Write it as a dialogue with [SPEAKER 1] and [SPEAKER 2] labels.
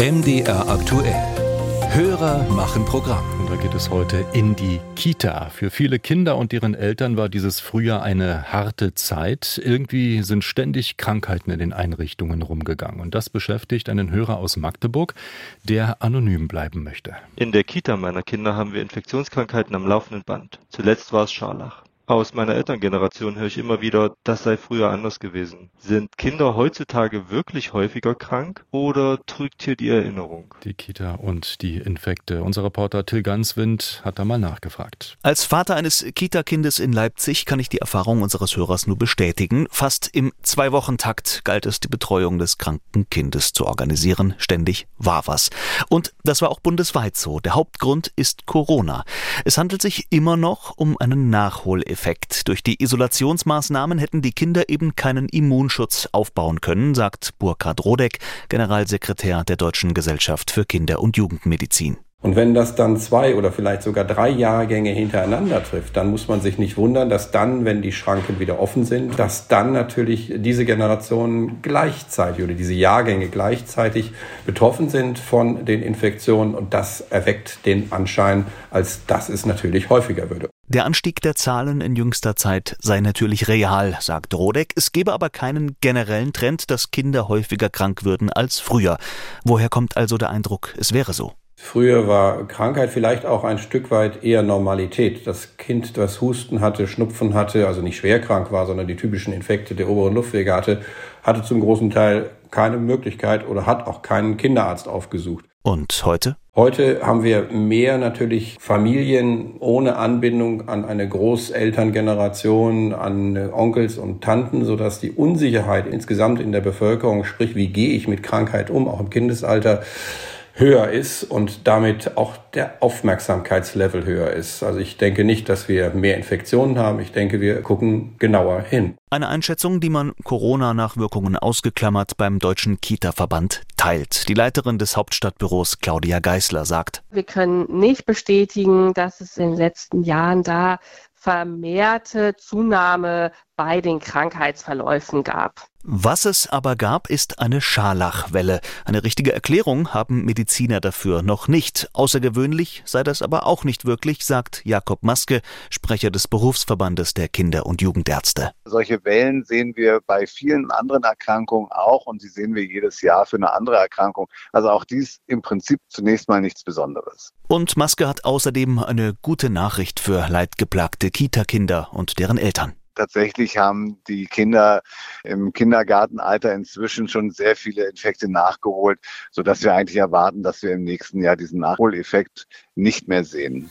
[SPEAKER 1] MDR aktuell. Hörer machen Programm.
[SPEAKER 2] Und da geht es heute in die Kita. Für viele Kinder und deren Eltern war dieses Frühjahr eine harte Zeit. Irgendwie sind ständig Krankheiten in den Einrichtungen rumgegangen. Und das beschäftigt einen Hörer aus Magdeburg, der anonym bleiben möchte.
[SPEAKER 3] In der Kita meiner Kinder haben wir Infektionskrankheiten am laufenden Band. Zuletzt war es Scharlach. Aus meiner Elterngeneration höre ich immer wieder, das sei früher anders gewesen. Sind Kinder heutzutage wirklich häufiger krank oder trügt hier die Erinnerung?
[SPEAKER 2] Die Kita und die Infekte. Unser Reporter Till Ganswind hat da mal nachgefragt.
[SPEAKER 4] Als Vater eines Kita-Kindes in Leipzig kann ich die Erfahrung unseres Hörers nur bestätigen. Fast im Zwei-Wochen-Takt galt es, die Betreuung des kranken Kindes zu organisieren. Ständig war was. Und das war auch bundesweit so. Der Hauptgrund ist Corona. Es handelt sich immer noch um einen Nachholeffekt Effekt. Durch die Isolationsmaßnahmen hätten die Kinder eben keinen Immunschutz aufbauen können, sagt Burkhard Rodeck, Generalsekretär der Deutschen Gesellschaft für Kinder- und Jugendmedizin.
[SPEAKER 5] Und wenn das dann zwei oder vielleicht sogar drei Jahrgänge hintereinander trifft, dann muss man sich nicht wundern, dass dann, wenn die Schranken wieder offen sind, dass dann natürlich diese Generationen gleichzeitig oder diese Jahrgänge gleichzeitig betroffen sind von den Infektionen und das erweckt den Anschein, als dass es natürlich häufiger würde.
[SPEAKER 4] Der Anstieg der Zahlen in jüngster Zeit sei natürlich real, sagt Rodeck. Es gebe aber keinen generellen Trend, dass Kinder häufiger krank würden als früher. Woher kommt also der Eindruck, es wäre so?
[SPEAKER 5] Früher war Krankheit vielleicht auch ein Stück weit eher Normalität. Das Kind, das Husten hatte, Schnupfen hatte, also nicht schwer krank war, sondern die typischen Infekte der oberen Luftwege hatte, hatte zum großen Teil keine Möglichkeit oder hat auch keinen Kinderarzt aufgesucht.
[SPEAKER 4] Und heute?
[SPEAKER 5] Heute haben wir mehr natürlich Familien ohne Anbindung an eine Großelterngeneration, an Onkels und Tanten, sodass die Unsicherheit insgesamt in der Bevölkerung, sprich wie gehe ich mit Krankheit um, auch im Kindesalter, höher ist und damit auch der Aufmerksamkeitslevel höher ist. Also ich denke nicht, dass wir mehr Infektionen haben. Ich denke, wir gucken genauer hin.
[SPEAKER 4] Eine Einschätzung, die man Corona-Nachwirkungen ausgeklammert beim Deutschen Kita-Verband teilt. Die Leiterin des Hauptstadtbüros Claudia Geisler sagt,
[SPEAKER 6] wir können nicht bestätigen, dass es in den letzten Jahren da vermehrte Zunahme bei den Krankheitsverläufen gab.
[SPEAKER 4] Was es aber gab, ist eine Scharlachwelle. Eine richtige Erklärung haben Mediziner dafür noch nicht. Außergewöhnlich sei das aber auch nicht wirklich, sagt Jakob Maske, Sprecher des Berufsverbandes der Kinder- und Jugendärzte.
[SPEAKER 7] Solche Wellen sehen wir bei vielen anderen Erkrankungen auch und sie sehen wir jedes Jahr für eine andere Erkrankung. Also auch dies im Prinzip zunächst mal nichts Besonderes.
[SPEAKER 4] Und Maske hat außerdem eine gute Nachricht für leidgeplagte Kita-Kinder und deren Eltern
[SPEAKER 7] tatsächlich haben die Kinder im Kindergartenalter inzwischen schon sehr viele Infekte nachgeholt, sodass wir eigentlich erwarten, dass wir im nächsten Jahr diesen Nachholeffekt nicht mehr sehen.